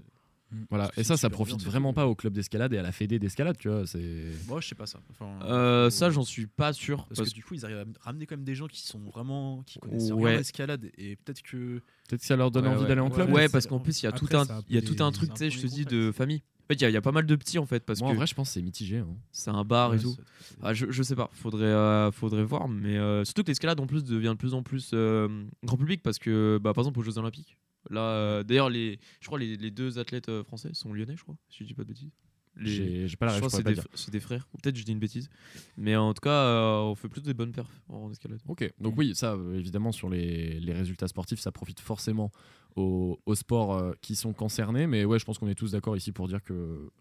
Voilà. Parce que Et ça, ça profite bien, vraiment pas au club d'escalade et à la fédé d'escalade, tu vois. C'est. Moi, je sais pas ça. Enfin, Euh, ça, j'en suis pas sûr. Parce, Parce que du coup, ils arrivent à ramener quand même des gens qui sont vraiment qui connaissent Ouais. rien à l'escalade et peut-être que Peut-être que ça leur donne Ouais, envie ouais. d'aller en club. Ouais, parce qu'en plus, il y a tout un, il y a tout un truc, tu sais, je te dis, de famille. En fait, il y, a- il y a pas mal de petits, en fait, parce Moi, en que vrai, je pense que c'est mitigé. hein. c'est un bar et tout. Ah, je, je sais pas, faudrait, euh, faudrait voir, mais euh, surtout que l'escalade en plus devient de plus en plus euh, grand public parce que, bah, par exemple, aux Jeux Olympiques, là, euh, d'ailleurs, les, je crois les, les deux athlètes français sont lyonnais, je crois, si je dis pas de bêtises. J'ai pas la je que c'est des, frères, peut-être je dis une bêtise, mais en tout cas, euh, on fait plutôt des bonnes perfs en escalade. Ok, donc oui, ça, euh, évidemment, sur les, les résultats sportifs, ça profite forcément aux, aux sports euh, qui sont concernés. Mais ouais, je pense qu'on est tous d'accord ici pour dire que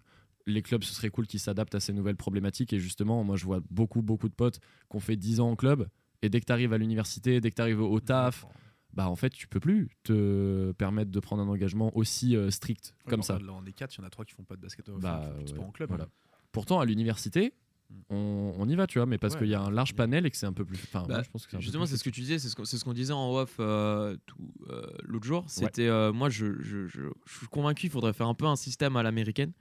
les clubs, ce serait cool qu'ils s'adaptent à ces nouvelles problématiques. Et justement, moi, je vois beaucoup, beaucoup de potes qui ont fait 10 ans en club. Et dès que tu arrives à l'université, dès que tu arrives au taf, bah en fait, tu peux plus te permettre de prendre un engagement aussi euh, strict comme ça. Là, on est quatre, il y en a trois qui font pas de basket, Bah, font sport en club. voilà. hein. Pourtant, à l'université, Mm. on, on y va, tu vois, mais parce Ouais, qu'il y a un large panel et que c'est un peu plus. Enfin, Bah, moi, je pense que c'est un peu Justement, c'est ce que tu disais, c'est ce qu'on c'est ce qu'on disait en off euh, tout, euh, l'autre jour. C'était, euh, moi, je, je, je, je suis convaincu qu'il faudrait faire un peu un système à l'américaine,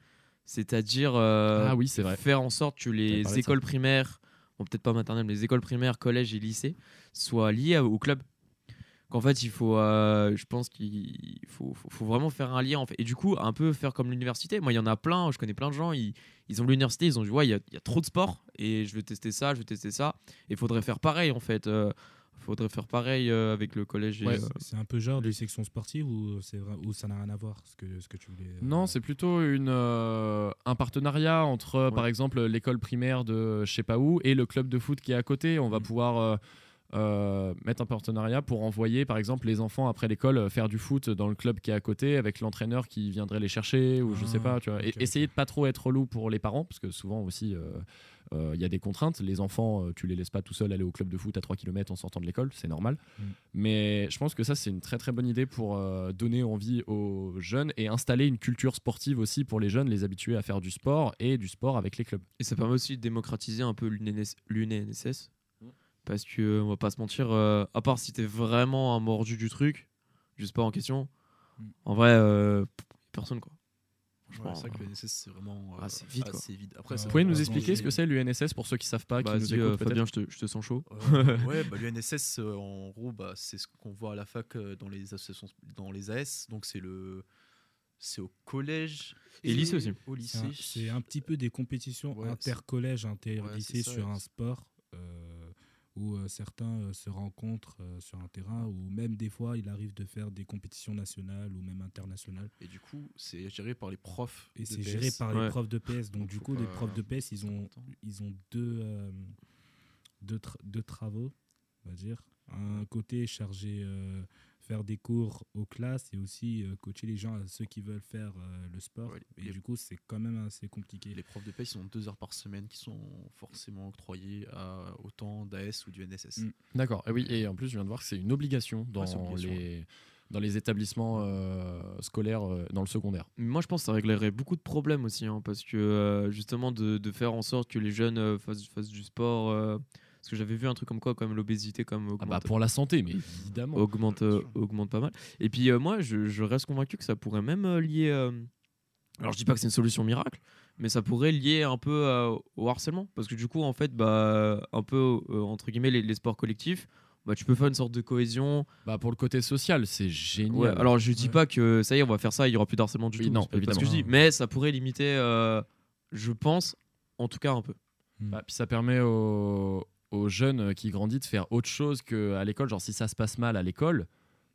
c'est-à-dire euh, Ah oui, c'est vrai. faire en sorte que les écoles primaires, bon peut-être pas maternelles, mais les écoles primaires, collèges et lycées soient liées au club. Qu'en fait, il faut, euh, je pense qu'il faut, faut, faut vraiment faire un lien. En fait. Et du coup, un peu faire comme l'université. Moi, il y en a plein, je connais plein de gens, ils, ils ont l'université, ils ont dit, ouais, il y, a- il y a trop de sport et je vais tester ça, je vais tester ça. Et il faudrait faire pareil, en fait. Euh, faudrait faire pareil euh, avec le collège. Ouais. euh, C'est un peu genre des sections sportives ou, c'est vrai, ou ça n'a rien à voir ce que, ce que tu voulais. euh, Non, c'est plutôt une, euh, un partenariat entre, par exemple, l'école primaire de je sais pas où et le club de foot qui est à côté. On va Mm. pouvoir euh, euh, mettre un partenariat pour envoyer, par exemple, les enfants après l'école euh, faire du foot dans le club qui est à côté avec l'entraîneur qui viendrait les chercher ou je sais Ah, pas. Tu vois. Et essayer de pas trop être relou pour les parents parce que souvent aussi. euh, euh, il y a des contraintes. Les enfants, euh, tu les laisses pas tout seuls aller au club de foot à 3 km en sortant de l'école, c'est normal. Mm. Mais je pense que ça, c'est une très très bonne idée pour euh, donner envie aux jeunes et installer une culture sportive aussi pour les jeunes, les habituer à faire du sport et du sport avec les clubs. Et ça permet aussi de démocratiser un peu l'UNS l'UNSS. Parce que, on va pas se mentir, euh, à part si t'es vraiment un mordu du truc, du sport en question, Mm. en vrai, euh, personne quoi. Ouais, Franchement, c'est vrai que euh, le NSS, c'est vraiment Ah, c'est vide, quoi. assez vide. Après, Ouais. ça Vous pouvez Euh, nous bah, expliquer ce que c'est l'UNSS pour ceux qui savent pas, qui nous écoutent euh, Fabien, je te, je te sens chaud. Euh, ouais, bah, l'UNSS, euh, en gros, bah, c'est ce qu'on voit à la fac euh, dans les associations, dans les AS. Donc, c'est le, c'est au collège Et lycée aussi. Au C'est un- lycée. C'est un petit peu des compétitions Ouais, intercollèges, Ouais, inter-lycées ça, sur ouais. un sport euh, où euh, certains euh, se rencontrent euh, sur un terrain ou même des fois il arrive de faire des compétitions nationales ou même internationales. Et du coup, c'est géré par les profs. Et c'est géré par les profs de PS. Donc, Donc, du coup, les profs de PS, ils ont, ils ont deux, euh, deux, tra- deux travaux, on va dire. Un côté chargé euh, faire des cours aux classes et aussi euh, coacher les gens, ceux qui veulent faire euh, le sport. Ouais, et les- du coup, c'est quand même assez compliqué. Les profs de PS, ils ont deux heures par semaine qui sont forcément octroyées à autant d'AS ou du NSS. Mm. D'accord. Et oui, et en plus, je viens de voir que c'est une obligation dans Ouais, c'est obligation, les dans les établissements euh, scolaires euh, dans le secondaire. Moi, je pense que ça réglerait beaucoup de problèmes aussi, hein, parce que euh, justement, de, de faire en sorte que les jeunes euh, fassent, fassent du sport. Parce que j'avais vu un truc comme quoi, comme l'obésité, comme Ah bah pour la santé, mais évidemment. augmente, euh, augmente pas mal. Et puis euh, moi, je, je reste convaincu que ça pourrait même euh, lier. euh, alors, je dis pas que c'est une solution miracle, mais ça pourrait lier un peu euh, au harcèlement, parce que du coup, en fait, bah, un peu euh, entre guillemets les, les sports collectifs. Bah, tu peux faire une sorte de cohésion. Bah pour le côté social, c'est génial. Ouais, alors je dis Ouais. pas que ça y est, on va faire ça, il y aura plus d'harcèlement du Oui, tout. non, que je évidemment. dis, mais ça pourrait limiter, euh, je pense, en tout cas un peu. Bah, puis ça permet aux, aux jeunes qui grandissent de faire autre chose qu'à l'école. Genre si ça se passe mal à l'école,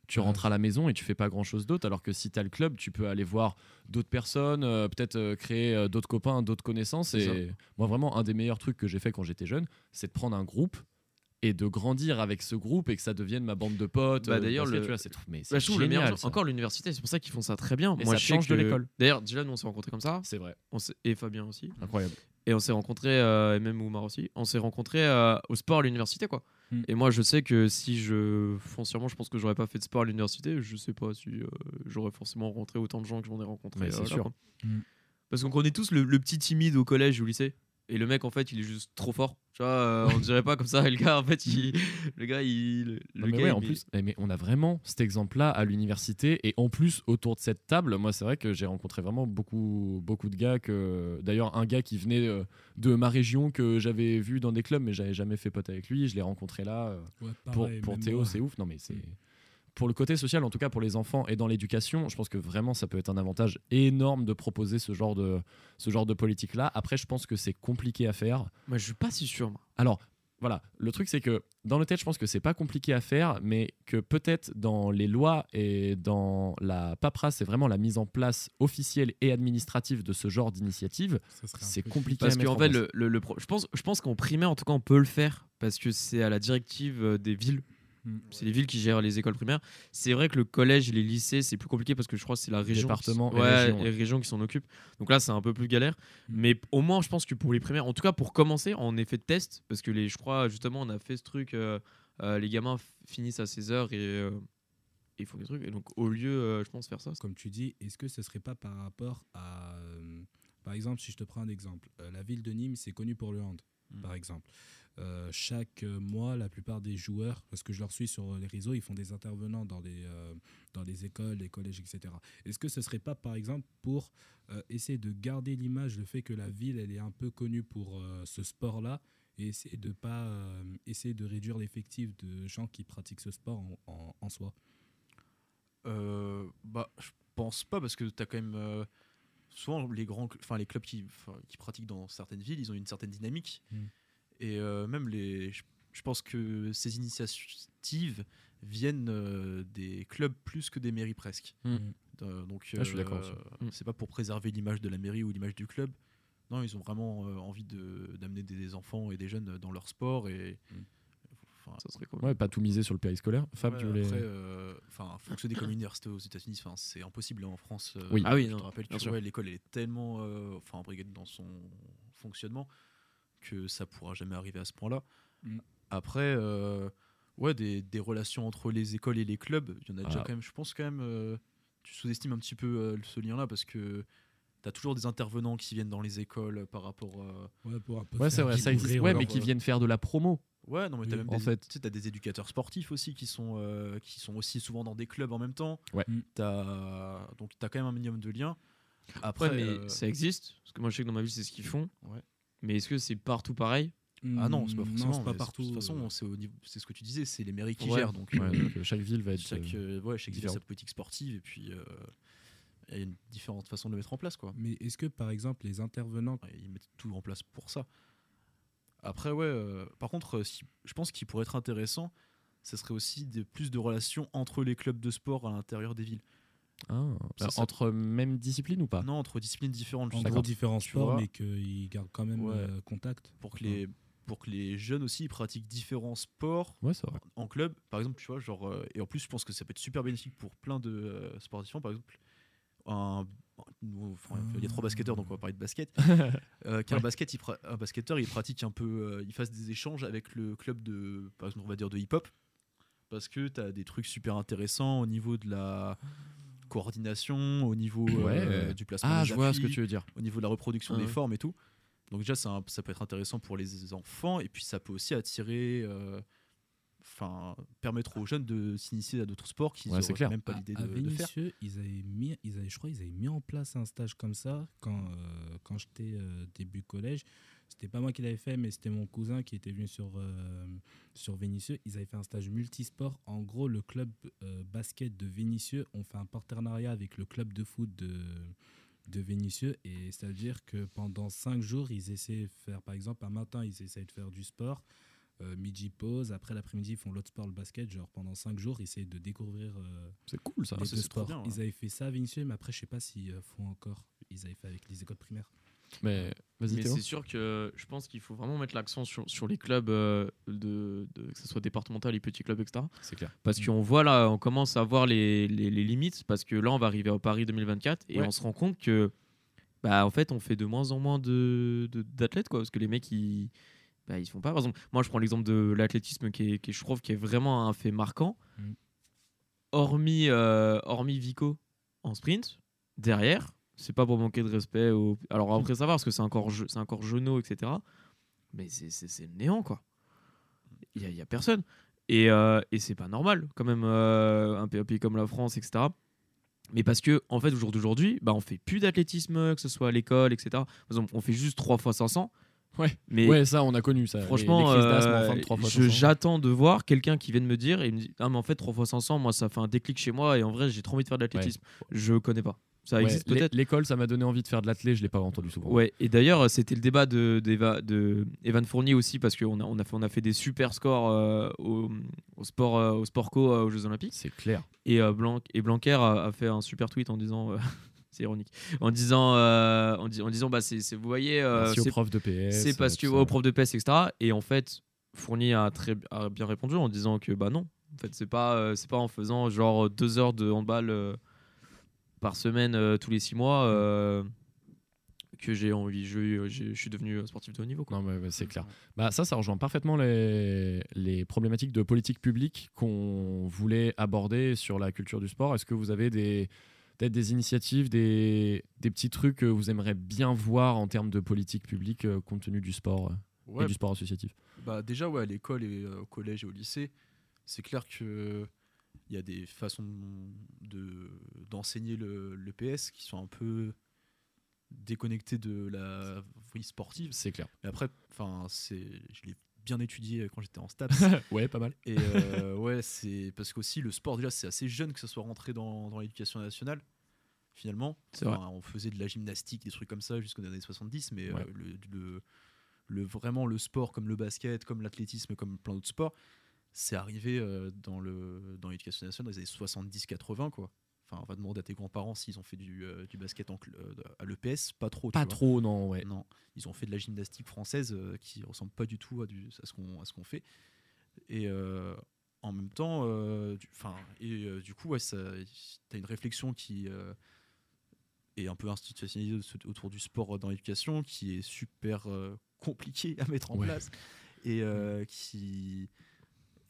tu Ouais. rentres à la maison et tu fais pas grand chose d'autre. Alors que si tu as le club, tu peux aller voir d'autres personnes, euh, peut-être euh, créer euh, d'autres copains, d'autres connaissances. Et moi vraiment un des meilleurs trucs que j'ai fait quand j'étais jeune, c'est de prendre un groupe et de grandir avec ce groupe et que ça devienne ma bande de potes. Bah, euh, d'ailleurs, le- tu vois, c'est trop- mais Bah, le génial, meilleur- encore l'université, c'est pour ça qu'ils font ça très bien. Et Moi, ça je change de l'école. D'ailleurs, Dylan, on s'est rencontrés comme ça, C'est vrai, on et Fabien aussi, incroyable. Et on s'est rencontrés, euh, et même Oumar aussi, on s'est rencontrés euh, au sport à l'université, quoi. Mm. Et moi, je sais que si je, foncièrement, je pense que j'aurais pas fait de sport à l'université, je sais pas si euh, j'aurais forcément rencontré autant de gens que j'en ai rencontrés. Mais c'est sûr. quoi. Mm. Parce qu'on connaît tous le, le petit timide au collège ou au lycée. Et le mec, en fait, il est juste trop fort. Tu vois, euh, on dirait pas comme ça. Le gars, en fait, il, le gars, il, le Non, mais gars, ouais, il- en plus, eh, mais on a vraiment cet exemple-là à l'université et en plus autour de cette table, moi c'est vrai que j'ai rencontré vraiment beaucoup, beaucoup de gars que, d'ailleurs un gars qui venait euh, de ma région que j'avais vu dans des clubs mais j'avais jamais fait pote avec lui, je l'ai rencontré là euh, Ouais, pour, pareil, pour Théo, c'est ouf. Non mais c'est Mm. Pour le côté social, en tout cas pour les enfants et dans l'éducation, je pense que vraiment ça peut être un avantage énorme de proposer ce genre de, ce genre de politique-là. Après, je pense que c'est compliqué à faire. Moi, je suis pas si sûr, moi. Alors, voilà, le truc c'est que dans le tête, je pense que c'est pas compliqué à faire, mais que peut-être dans les lois et dans la paperasse, c'est vraiment la mise en place officielle et administrative de ce genre d'initiative, c'est compliqué Parce à mettre qu'en en fait, place. le, le- le pro- je pense, je pense qu'en primaire, en tout cas, on peut le faire parce que c'est à la directive euh, des villes. Mm. C'est les villes qui gèrent les écoles primaires. C'est vrai que le collège et les lycées, c'est plus compliqué parce que je crois que c'est la région, Département qui, et ouais, région, et ouais. région qui s'en occupe. Donc là, c'est un peu plus galère. Mm. Mais au moins, je pense que pour les primaires, en tout cas pour commencer, en effet de test, parce que les, je crois justement, on a fait ce truc, euh, euh, les gamins finissent à 16h et euh, et ils font des trucs. Et donc, au lieu, euh, je pense, faire ça, Comme tu dis, est-ce que ce serait pas par rapport à. par exemple, si je te prends un exemple, la ville de Nîmes, c'est connu pour le hand, Mm. par exemple. Euh, chaque mois, la plupart des joueurs, parce que je leur suis sur les réseaux, ils font des intervenants dans les, euh, dans les écoles, les collèges, etc. Est-ce que ce serait pas, par exemple, pour euh, essayer de garder l'image, le fait que la ville, elle est un peu connue pour ce sport-là, et essayer de pas essayer de réduire l'effectif de gens qui pratiquent ce sport en, en- en soi? Bah, je pense pas parce que tu as quand même. souvent, les, grands, enfin, les clubs qui, pratiquent dans certaines villes, ils ont une certaine dynamique. Mm. Et euh, même les. Je, je pense que ces initiatives viennent euh, des clubs plus que des mairies presque. Mm. Euh, donc, Ah, je suis d'accord aussi. Mm. c'est pas pour préserver l'image de la mairie ou l'image du club. Non, ils ont vraiment euh, envie de- d'amener des, des enfants et des jeunes dans leur sport. Et, Mm. enfin, ça serait cool. Ouais, pas tout miser sur le périscolaire. Fab, Ouais, tu voulais. Après, euh, enfin, fonctionner comme une université aux États-Unis, c'est impossible hein, en France. euh, Oui. Ah oui, je non, te rappelle l'école elle est tellement, euh, enfin, imbriquée dans son fonctionnement que ça pourra jamais arriver à ce point-là. Mm. Après, euh, ouais, des, des relations entre les écoles et les clubs, il y en a déjà Ah. quand même. Je pense quand même, euh, tu sous-estimes un petit peu euh, ce lien-là parce que tu as toujours des intervenants qui viennent dans les écoles par rapport. à... Ouais, pour un peu Ouais, c'est vrai, ça existe. Ouais, mais qui euh, viennent faire de la promo. Ouais, non, mais t'as Oui, même en des, fait. tu sais, t'as des éducateurs sportifs aussi qui sont, euh, qui sont aussi souvent dans des clubs en même temps. Ouais. Mm. T'as, donc t'as quand même un minimum de liens. Après, mais euh, ça existe. Parce que moi, je sais que dans ma ville, c'est ce qu'ils font. Ouais. Mais est-ce que c'est partout pareil? Ah non, c'est pas Mm, forcément. pas partout. De toute façon, euh, c'est, au niveau, c'est ce que tu disais, c'est les mairies qui Ouais. gèrent. Donc, Ouais, euh, donc, euh, chaque ville va être. chaque, euh, ouais, chaque ville a sa politique sportive et puis, euh, il y a une différente façon de le mettre en place, quoi. Mais est-ce que par exemple les intervenants Ouais, Ils mettent tout en place pour ça. Après, ouais, euh, par contre, si- je pense qu'il pourrait être intéressant, ce serait aussi de, plus de relations entre les clubs de sport à l'intérieur des villes. Ah, bah, ça- entre même discipline ou pas? Non, entre disciplines différentes, en gros différents tu sports vois. mais qu'ils gardent quand même Ouais. euh, contact pour que les pour que les jeunes aussi ils pratiquent différents sports Ouais, en club par exemple tu vois genre euh, et en plus je pense que ça peut être super bénéfique pour plein de euh, sports différents par exemple un nous, enfin, il y a trois basketteurs donc on va parler de basket euh, qu'un Ouais. basket il pra- un basketteur il pratique un peu euh, il fasse des échanges avec le club de par exemple on va dire de hip hop parce que tu as des trucs super intéressants au niveau de la coordination au niveau euh, Ouais. du placement Ah, des je vois ce que tu veux dire. au niveau de la reproduction Ah des ouais. formes et tout. Donc déjà, ça, ça peut être intéressant pour les enfants et puis ça peut aussi attirer, euh, enfin, permettre aux jeunes de s'initier à d'autres sports qu'ils Ouais, n'auraient clair. même pas l'idée à de, de faire. Ils avaient mis, ils avaient, je crois, ils avaient mis en place un stage comme ça quand, euh, quand j'étais euh, début collège. C'était pas moi qui l'avais fait, mais c'était mon cousin qui était venu sur, euh, sur Vénissieux. Ils avaient fait un stage multisport. En gros, le club euh, basket de Vénissieux ont fait un partenariat avec le club de foot de, de Vénissieux. Et c'est-à-dire que pendant cinq jours, ils essaient de faire, par exemple, un matin, ils essaient de faire du sport. euh, midi pause, après l'après-midi ils font l'autre sport, le basket, genre pendant cinq jours ils essaient de découvrir euh, C'est cool ça. les c'est- bien, ouais. Ils avaient fait ça à Vénissieux, mais après je sais pas s'ils euh, font encore. Ils avaient fait avec les écoles primaires. Mais Mais c'est sûr que je pense qu'il faut vraiment mettre l'accent sur, sur les clubs, euh, de, de- que ce soit départemental, les petits clubs, etc. C'est clair. Parce qu'on voit là, on commence à voir les, les- les limites, parce que là, on va arriver au Paris 2024 et Ouais. on se rend compte que, bah, en fait, on fait de moins en moins de- de- d'athlètes, quoi, parce que les mecs, ils, bah, ils se font pas. Par exemple, moi, je prends l'exemple de l'athlétisme qui est, qui est- je trouve, qui est vraiment un fait marquant. Mm. Hormis, euh, hormis Vico en sprint, derrière, c'est pas pour manquer de respect. Au... Alors après, ça va, parce que c'est encore, je- encore jeuneau, etc. Mais c'est- c'est néant, quoi. Il y a, personne. Et, euh, et c'est pas normal, quand même, euh, un, pays, comme la France, etc. Mais parce que, en fait, au jour d'aujourd'hui, bah, on fait plus d'athlétisme, que ce soit à l'école, etc. Par exemple, on fait juste 3 fois 500. Ouais. Mais Ouais, ça on a connu ça. Franchement, euh, fin de trois fois je- 500. j'attends de voir quelqu'un qui vienne me dire et me dit Ah, mais en fait, 3 fois 500, moi, ça fait un déclic chez moi et en vrai, j'ai trop envie de faire de l'athlétisme. Je connais pas. Ça existe peut-être. L'école, ça m'a donné envie de faire de l'athlé, je l'ai pas entendu souvent. Ouais, et d'ailleurs, c'était le débat de, d'Eva- de Evan Fournier aussi, parce qu'on a, on a, fait, on a fait des super scores euh, au, au sport, euh, au sport co euh, aux Jeux Olympiques. C'est clair. Et, euh, Blanc, et Blanquer a, a fait un super tweet en disant. euh, c'est ironique. En disant, euh, en, dis- en disant bah, c'est, vous voyez, euh, c'est, profs de PS. c'est parce euh, que au prof de PS, etc. Et en fait, Fournier a très a bien répondu en disant que bah non. En fait, c'est pas, euh, c'est pas en faisant genre deux heures de handball euh, par semaine euh, tous les six mois euh, que j'ai envie. Je, je suis devenu sportif de haut niveau. Quoi. Non, mais, mais c'est clair. Bah, ça, ça rejoint parfaitement les, les problématiques de politique publique qu'on voulait aborder sur la culture du sport. Est-ce que vous avez des peut-être des initiatives, des, des petits trucs que vous aimeriez bien voir en termes de politique publique euh, compte tenu du sport euh, Ouais, et du sport associatif? Bah déjà ouais, à l'école et euh, au collège et au lycée, c'est clair que il y a des façons de d'enseigner le, le PS qui sont un peu déconnectées de la vie sportive. C'est clair. Mais après, enfin, c'est, je l'ai bien étudié quand j'étais en STAPS. ouais, pas mal. Et euh, ouais, c'est parce qu'aussi le sport, déjà, c'est assez jeune que ça soit rentré dans, dans l'éducation nationale, finalement. Enfin, on faisait de la gymnastique, des trucs comme ça jusqu'aux années 70, mais Ouais. euh, le, le, le- vraiment le sport comme le basket, comme l'athlétisme, comme plein d'autres sports, c'est arrivé euh, dans le dans l'éducation nationale dans les années 70-80, quoi. Enfin, on va demander à tes grands-parents s'ils ont fait du, euh, du basket en euh, à l'EPS, pas trop. tu Pas vois. trop, non, ouais. Non, ils ont fait de la gymnastique française euh, qui ressemble pas du tout à, du, à ce qu'on à ce qu'on fait. Et en même temps, du, et du coup, ouais, ça, t'as une réflexion qui est un peu institutionnalisée au- autour du sport dans l'éducation, qui est super euh, compliqué à mettre en Ouais. place et euh, qui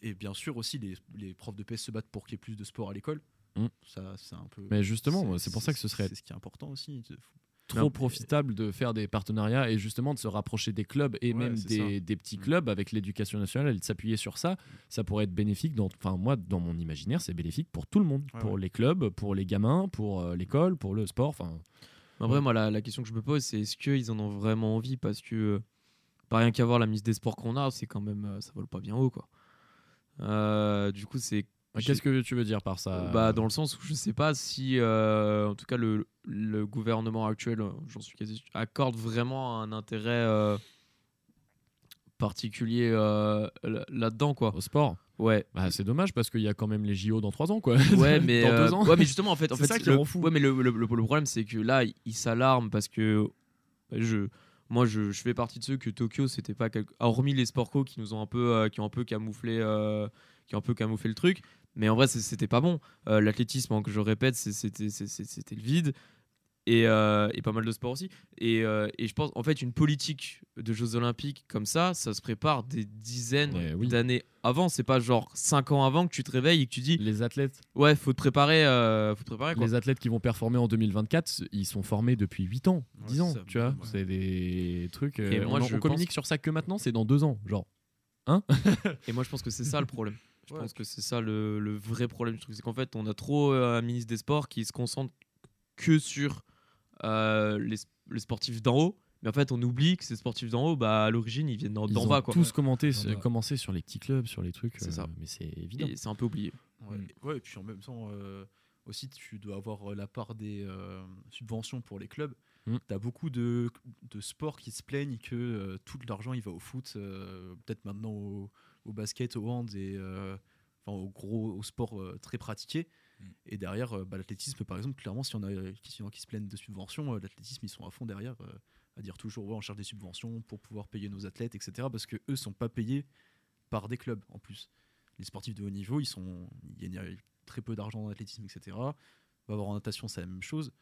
et bien sûr aussi les, les profs de PS se battent pour qu'il y ait plus de sport à l'école. Mm. Ça, c'est un peu. Mais justement, c'est pour ça que ce serait c'est ce qui est important aussi. trop Non, profitable de faire des partenariats et justement de se rapprocher des clubs et Ouais, même des, des petits Mm. clubs avec l'éducation nationale et de s'appuyer sur ça, ça pourrait être bénéfique. Dans, enfin, moi, dans mon imaginaire, c'est bénéfique pour tout le monde, Ouais, pour ouais. les clubs, pour les gamins, pour euh, l'école, pour le sport. Enfin, En vrai, moi, la, la question que je me pose, c'est est-ce qu'ils en ont vraiment envie? Parce que, euh, pas rien qu'à voir la mise des sports qu'on a, c'est quand même, euh, ça vole pas bien haut, quoi. Euh, du coup, c'est Qu'est-ce que tu veux dire par ça Bah, dans le sens où je sais pas si, euh, en tout cas, le, le gouvernement actuel, euh, j'en suis quasi sûr, accorde vraiment un intérêt euh, particulier euh, là- là-dedans, quoi. Au sport? Ouais. bah, C'est dommage parce qu'il y a quand même les JO dans 3 ans, quoi. Ouais, mais, dans euh, 2 ans. ouais, mais justement, en fait, en C'est fait, ça qui le, rend fou. Ouais, mais le, le- problème, c'est que là, il, il s'alarme parce que je, moi, je, fais partie de ceux que Tokyo, c'était pas quelque- hormis les sport co qui nous ont un peu, euh, qui ont un peu camouflé, euh, qui ont un peu camouflé le truc. Mais en vrai, c'était pas bon. Euh, L'athlétisme, que je répète, c'était le vide. Et, euh, et pas mal de sports aussi. Et, euh, et je pense, en fait, une politique de Jeux Olympiques comme ça, ça se prépare des dizaines Ouais, oui. d'années avant. C'est pas genre 5 ans avant que tu te réveilles et que tu dis Les athlètes, Ouais, faut te préparer, euh, faut te préparer quoi. les athlètes qui vont performer en 2024, ils sont formés depuis 8 ans, 10 ans, ça, tu vois. ouais. C'est des trucs. euh, Et moi, on, je on communique sur ça que maintenant, c'est dans 2 ans, genre. Et moi, je pense que c'est ça le problème. Je Ouais. pense que c'est ça le, le vrai problème du truc. C'est qu'en fait, on a trop euh, un ministre des Sports qui se concentre que sur euh, les, les sportifs d'en haut. Mais en fait, on oublie que ces sportifs d'en haut, bah, à l'origine, ils viennent d'en Ils d'en ont bas. Quoi. tous commenté, bas. commencé sur les petits clubs, sur les trucs. C'est euh, ça. Mais c'est évident. C'est un peu oublié. Ouais, Mm. ouais, et puis en même temps, euh, aussi, tu dois avoir euh, la part des euh, subventions pour les clubs. Mm. Tu as beaucoup de, de sports qui se plaignent que euh, tout l'argent il va au foot, euh, peut-être maintenant au, au basket, au hand et euh, enfin, au gros au sport euh, très pratiqué. Mm. Et derrière, euh, bah, l'athlétisme, par exemple, clairement, si on a qui, qui se plaignent de subventions, euh, l'athlétisme, ils sont à fond derrière euh, à dire toujours ouais, on cherche des subventions pour pouvoir payer nos athlètes, etc. Parce que eux sont pas payés par des clubs en plus. Les sportifs de haut niveau, ils sont, y a très peu d'argent dans l'athlétisme, etc. On va voir en natation, c'est la même chose.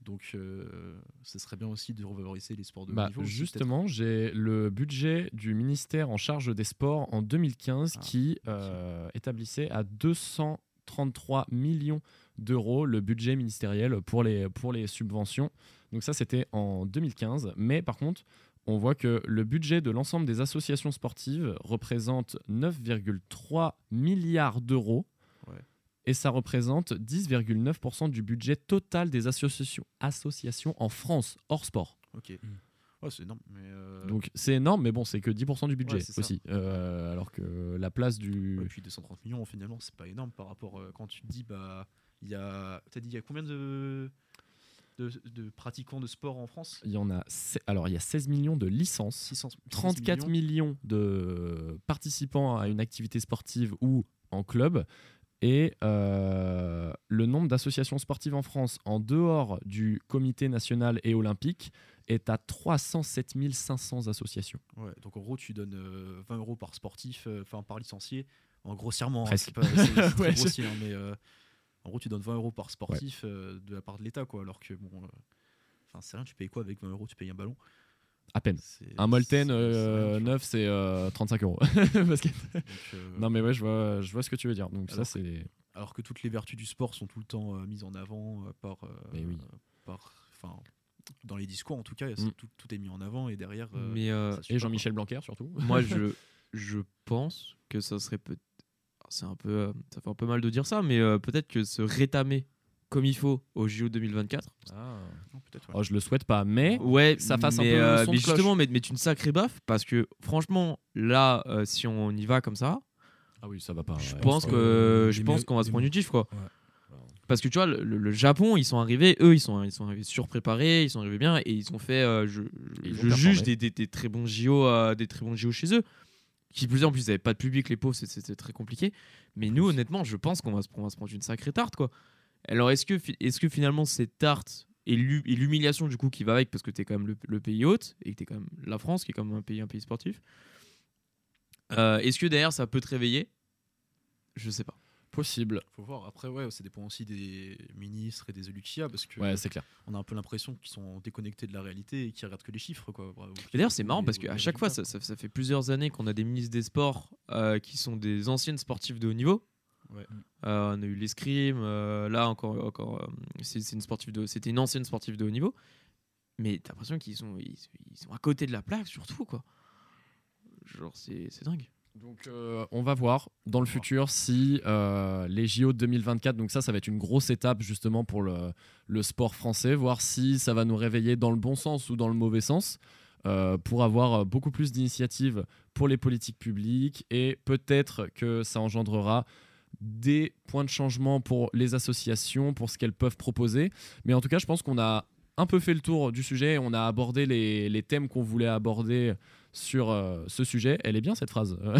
Donc, euh, ce serait bien aussi de revaloriser les sports de haut Bah, niveau. aussi, justement, j'ai le budget du ministère en charge des sports en 2015 Ah, qui euh, établissait à 233 millions d'euros le budget ministériel pour les, pour les subventions. Donc ça, c'était en 2015. Mais par contre, on voit que le budget de l'ensemble des associations sportives représente 9,3 milliards d'euros. Ouais. Et ça représente 10,9% du budget total des associations, associations en France, hors sport. Ok. Mm. Ouais, c'est énorme. Mais euh, Donc c'est énorme, mais bon, c'est que 10% du budget Ouais, aussi. Euh, alors que la place du. ouais, puis 230 millions, finalement, c'est pas énorme par rapport euh, quand tu te dis, bah, il y a. T'as dit, il y a combien de, de, de pratiquants de sport en France? Il y en a. Alors il y a 16 millions de licences, 600, 34 millions de participants à une activité sportive ou en club. Et euh, le nombre d'associations sportives en France en dehors du comité national et olympique est à 307 500 associations. Ouais, donc en gros, tu donnes euh, 20 euros par sportif, euh, enfin par licencié, en grossièrement. hein, Presque. c'est pas- c'est- c'est très Ouais, je- grossier, hein, mais euh, en gros, tu donnes 20 euros par sportif euh, de la part de l'État, quoi. Alors que bon, euh, enfin, c'est rien, tu payes quoi avec 20 euros? Tu payes un ballon? À peine. Un Molten euh, neuf, c'est euh, 35 euros. Parce que- Donc, euh, Non mais ouais, je vois, je vois ce que tu veux dire. Donc ça Alors c'est. Alors que toutes les vertus du sport sont tout le temps euh, mises en avant euh, par, euh, Mais oui. par, enfin, dans les discours en tout cas, Mm. tout, tout est mis en avant et derrière. euh, Mais euh, ça Et Jean-Michel Blanquer surtout. moi, je, je pense que ça serait peut C'est un peu. euh, ça fait un peu mal de dire ça, mais euh, peut-être que se rétamer comme il faut au JO 2024. quoi. Non, peut-être, ouais. Oh, je le souhaite pas, mais Ouais, ça fasse un peu euh, son mais justement, mais, mais une sacrée baffe parce que franchement, là, euh, si on y va comme ça, ah oui, ça va pas. je ouais. pense que que je pense qu'on va se prendre une gifle quoi. Ouais. Parce que tu vois, le, Japon, ils sont arrivés, eux, ils sont, ils sont arrivés surpréparés, ils sont arrivés bien et ils ont fait, euh, je, ils je ont juge des, des- des très bons JO, euh, des très bons JO chez eux. Qui plus est, en plus, ils n'avaient pas de public, les pauvres, c'est- c'était très compliqué. Mais nous, honnêtement, je pense qu'on va, se- on va se prendre une sacrée tarte quoi. Alors, est-ce que, est que finalement, cette tarte et l'hu- et l'humiliation du coup qui va avec, parce que tu es quand même le, le pays hôte et que tu es quand même la France, qui est quand même un pays, un pays sportif, euh, est-ce que derrière ça peut te réveiller? Je sais pas. Possible. Faut voir. Après, ouais, ça dépend aussi des ministres et des élus qu'il y a parce que Ouais, c'est clair. on a un peu l'impression qu'ils sont déconnectés de la réalité et qu'ils regardent que les chiffres, quoi. D'ailleurs, c'est marrant parce qu'à chaque fois, ça, ça- ça fait plusieurs années qu'on a des ministres des Sports euh, qui sont des anciennes sportives de haut niveau. Ouais. Euh, on a eu l'escrime, euh, là encore, encore euh, c'est une sportive de, c'était une ancienne sportive de haut niveau. Mais t'as l'impression qu'ils sont, ils, ils sont à côté de la plaque surtout quoi. Genre c'est dingue. Donc on va voir dans le futur si les JO de 2024, donc ça ça va être une grosse étape justement pour le, le sport français, voir si ça va nous réveiller dans le bon sens ou dans le mauvais sens, euh, pour avoir beaucoup plus d'initiatives pour les politiques publiques et peut-être que ça engendrera des points de changement pour les associations, pour ce qu'elles peuvent proposer. Mais en tout cas, je pense qu'on a un peu fait le tour du sujet. On a abordé les, les thèmes qu'on voulait aborder sur euh, ce sujet. Elle est bien cette phrase.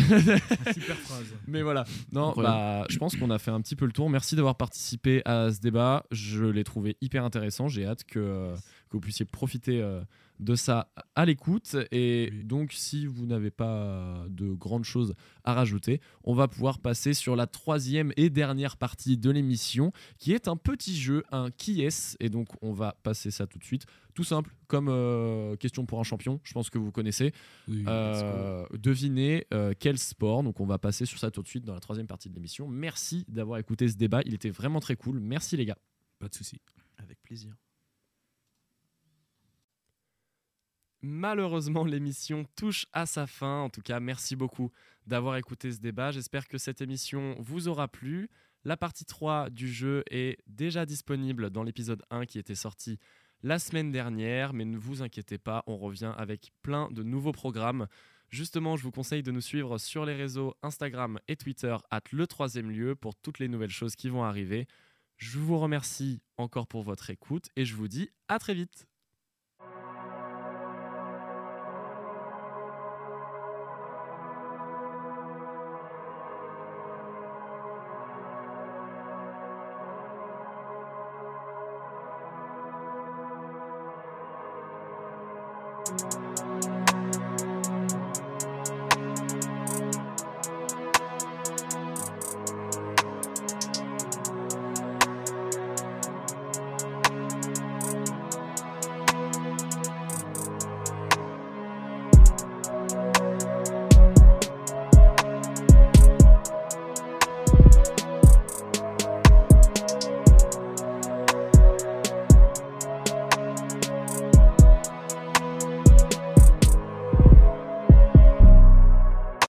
Super phrase. Mais voilà, non, bah, je pense qu'on a fait un petit peu le tour. Merci d'avoir participé à ce débat. Je l'ai trouvé hyper intéressant. J'ai hâte que, euh, que vous puissiez profiter euh, de ça à l'écoute. Et Oui. donc, si vous n'avez pas de grandes choses à rajouter, on va pouvoir passer sur la troisième et dernière partie de l'émission, qui est un petit jeu, un qui est. Et donc, on va passer ça tout de suite. Tout simple, comme euh, question pour un champion. Je pense que vous connaissez. Oui, Euh, devinez euh, quel sport. Donc on va passer sur ça tout de suite dans la troisième partie de l'émission. Merci d'avoir écouté ce débat. Il était vraiment très cool. Merci les gars. pas de souci. Avec plaisir. Malheureusement, l'émission touche à sa fin. En tout cas, merci beaucoup d'avoir écouté ce débat. J'espère que cette émission vous aura plu. La partie 3 du jeu est déjà disponible dans l'épisode 1 qui était sorti la semaine dernière, mais ne vous inquiétez pas, on revient avec plein de nouveaux programmes. Justement, je vous conseille de nous suivre sur les réseaux Instagram et Twitter at le troisième lieu pour toutes les nouvelles choses qui vont arriver. Je vous remercie encore pour votre écoute et je vous dis à très vite.